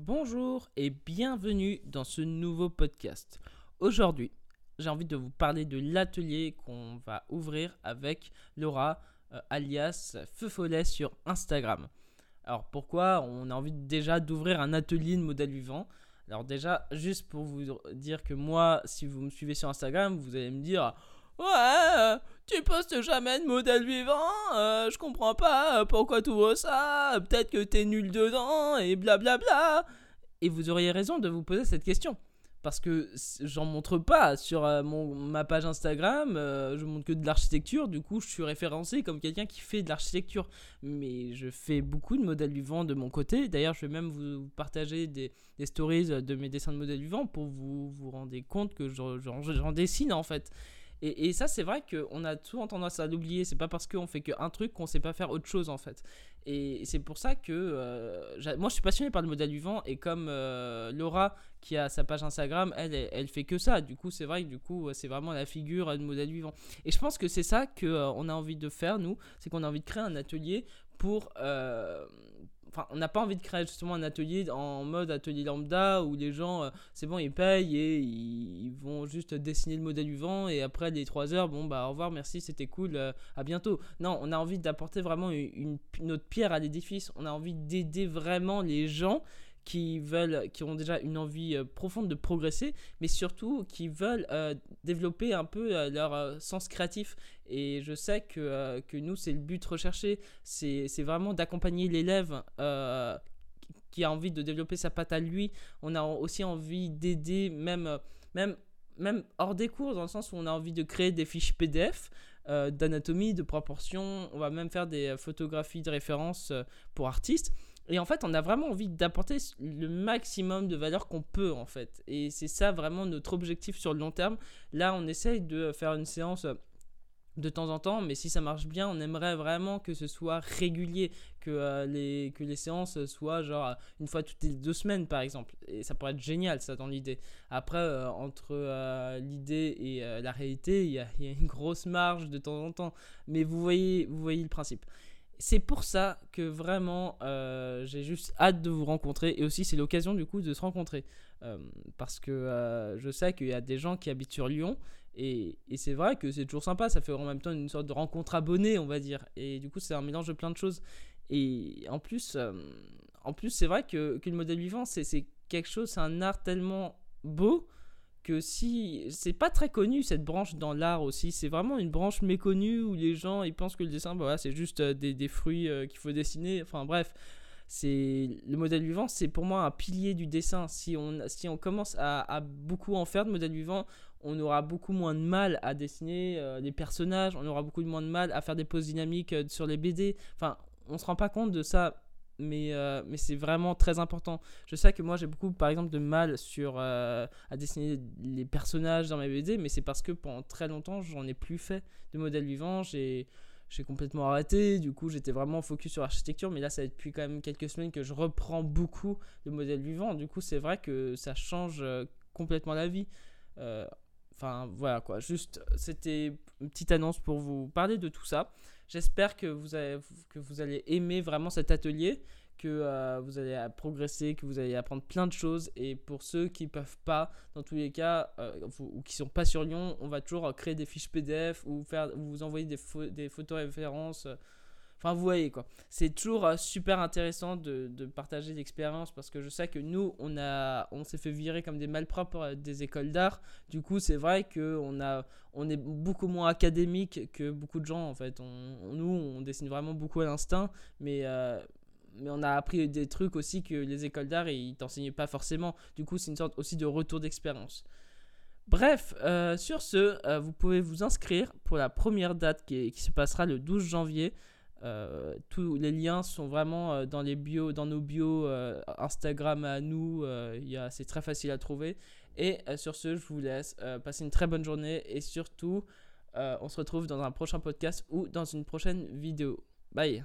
Bonjour et bienvenue dans ce nouveau podcast. Aujourd'hui, j'ai envie de vous parler de l'atelier qu'on va ouvrir avec Laura, euh, alias Feu Follet sur Instagram. Alors pourquoi on a envie déjà d'ouvrir un atelier de modèle vivant? Alors déjà, juste pour vous dire que moi, si vous me suivez sur Instagram, vous allez me dire Ouais, euh, tu postes jamais de modèle vivant, euh, je comprends pas euh, pourquoi tu vois ça, peut-être que t'es nul dedans, et blablabla. Et vous auriez raison de vous poser cette question. Parce que j'en montre pas sur mon, ma page Instagram, je montre que de l'architecture, du coup je suis référencé comme quelqu'un qui fait de l'architecture. Mais je fais beaucoup de modèles vivants de mon côté. D'ailleurs, je vais même vous partager des, des, stories de mes dessins de modèles vivants pour vous vous rendre compte que j'en dessine en fait. Et, ça, c'est vrai qu'on a souvent tendance à l'oublier. C'est pas parce qu'on fait qu'un truc qu'on sait pas faire autre chose en fait. Et c'est pour ça que euh, moi, je suis passionné par le modèle vivant. Et comme euh, Laura, qui a sa page Instagram, elle, elle, fait que ça. Du coup, c'est vrai que du coup, c'est vraiment la figure du modèle vivant. Et je pense que c'est ça qu'on euh, on a envie de faire, nous. C'est qu'on a envie de créer un atelier pour enfin, on n'a pas envie de créer justement un atelier en mode atelier lambda où les gens, euh, c'est bon, ils payent et vont juste dessiner le modèle du vent et après les 3 heures, bon bah au revoir, merci, c'était cool, euh, à bientôt. Non, on a envie d'apporter vraiment une, notre pierre à l'édifice. On a envie d'aider vraiment les gens qui veulent, qui ont déjà une envie euh, profonde de progresser, mais surtout qui veulent euh, développer un peu leur sens créatif. Et je sais que, que nous, c'est le but recherché, c'est vraiment d'accompagner l'élève qui a envie de développer sa patte à lui. On a aussi envie d'aider, même, même, même hors des cours, dans le sens où on a envie de créer des fiches PDF. d'anatomie, de proportion, on va même faire des photographies de référence pour artistes. Et en fait, on a vraiment envie d'apporter le maximum de valeur qu'on peut, en fait. Et c'est ça vraiment notre objectif sur le long terme. Là, on essaye de faire une séance de temps en temps, mais si ça marche bien, on aimerait vraiment que ce soit régulier, que, euh, les, que les séances soient genre une fois toutes les deux semaines par exemple. Et ça pourrait être génial ça dans l'idée. Après, euh, entre euh, l'idée et la réalité, il y, a, y, a une grosse marge de temps en temps. Mais vous voyez, vous voyez le principe. C'est pour ça que vraiment euh, j'ai juste hâte de vous rencontrer et aussi c'est l'occasion du coup de se rencontrer euh, parce que euh, je sais qu'il y a des gens qui habitent sur Lyon et, c'est vrai que c'est toujours sympa, ça fait en même temps une sorte de rencontre abonnée on va dire et du coup c'est un mélange de plein de choses et en plus, en plus c'est vrai que, que, le modèle vivant c'est quelque chose, c'est un art tellement beau que si c'est pas très connu cette branche dans l'art aussi, c'est vraiment une branche méconnue où les gens ils pensent que le dessin bah, c'est juste euh, des, des fruits euh, qu'il faut dessiner. Enfin bref, le modèle vivant, c'est pour moi un pilier du dessin. Si on si on commence à, à, beaucoup en faire de modèle vivant, on aura beaucoup moins de mal à dessiner euh, les personnages, on aura beaucoup moins de mal à faire des poses dynamiques sur les BD. Enfin, on se rend pas compte de ça mais, euh, mais c'est vraiment très important. Je sais que moi j'ai beaucoup par exemple de mal sur euh, à dessiner les personnages dans mes BD, mais c'est parce que pendant très longtemps j'en ai plus fait de modèles vivants, j'ai j'ai complètement arrêté, du coup j'étais vraiment focus sur l'architecture, mais là ça fait depuis quand même quelques semaines que je reprends beaucoup de modèles vivants, du coup c'est vrai que ça change euh, complètement la vie. Enfin voilà quoi, juste c'était une petite annonce pour vous parler de tout ça. J'espère que vous, que vous allez aimer vraiment cet atelier, que euh, vous allez progresser, que vous allez apprendre plein de choses. Et pour ceux qui ne peuvent pas, dans tous les cas, euh, ou qui ne sont pas sur Lyon, on va toujours créer des fiches PDF ou, faire, vous envoyer des, des photos références. Enfin, vous voyez quoi. C'est toujours euh, super intéressant de, de partager l'expérience parce que je sais que nous, on, s'est fait virer comme des malpropres euh, des écoles d'art. Du coup, c'est vrai qu'on on est beaucoup moins académique que beaucoup de gens en fait. On, nous, on dessine vraiment beaucoup à l'instinct, mais. Euh, mais on a appris des trucs aussi que les écoles d'art ils t'enseignaient pas forcément. Du coup, c'est une sorte aussi de retour d'expérience. Bref, sur ce, vous pouvez vous inscrire pour la première date qui se passera le 12 janvier. Euh, tous les liens sont vraiment euh, dans les bios, dans nos bios euh, Instagram à nous. c'est très facile à trouver. Et sur ce, je vous laisse passer une très bonne journée et surtout, on se retrouve dans un prochain podcast ou dans une prochaine vidéo. Bye.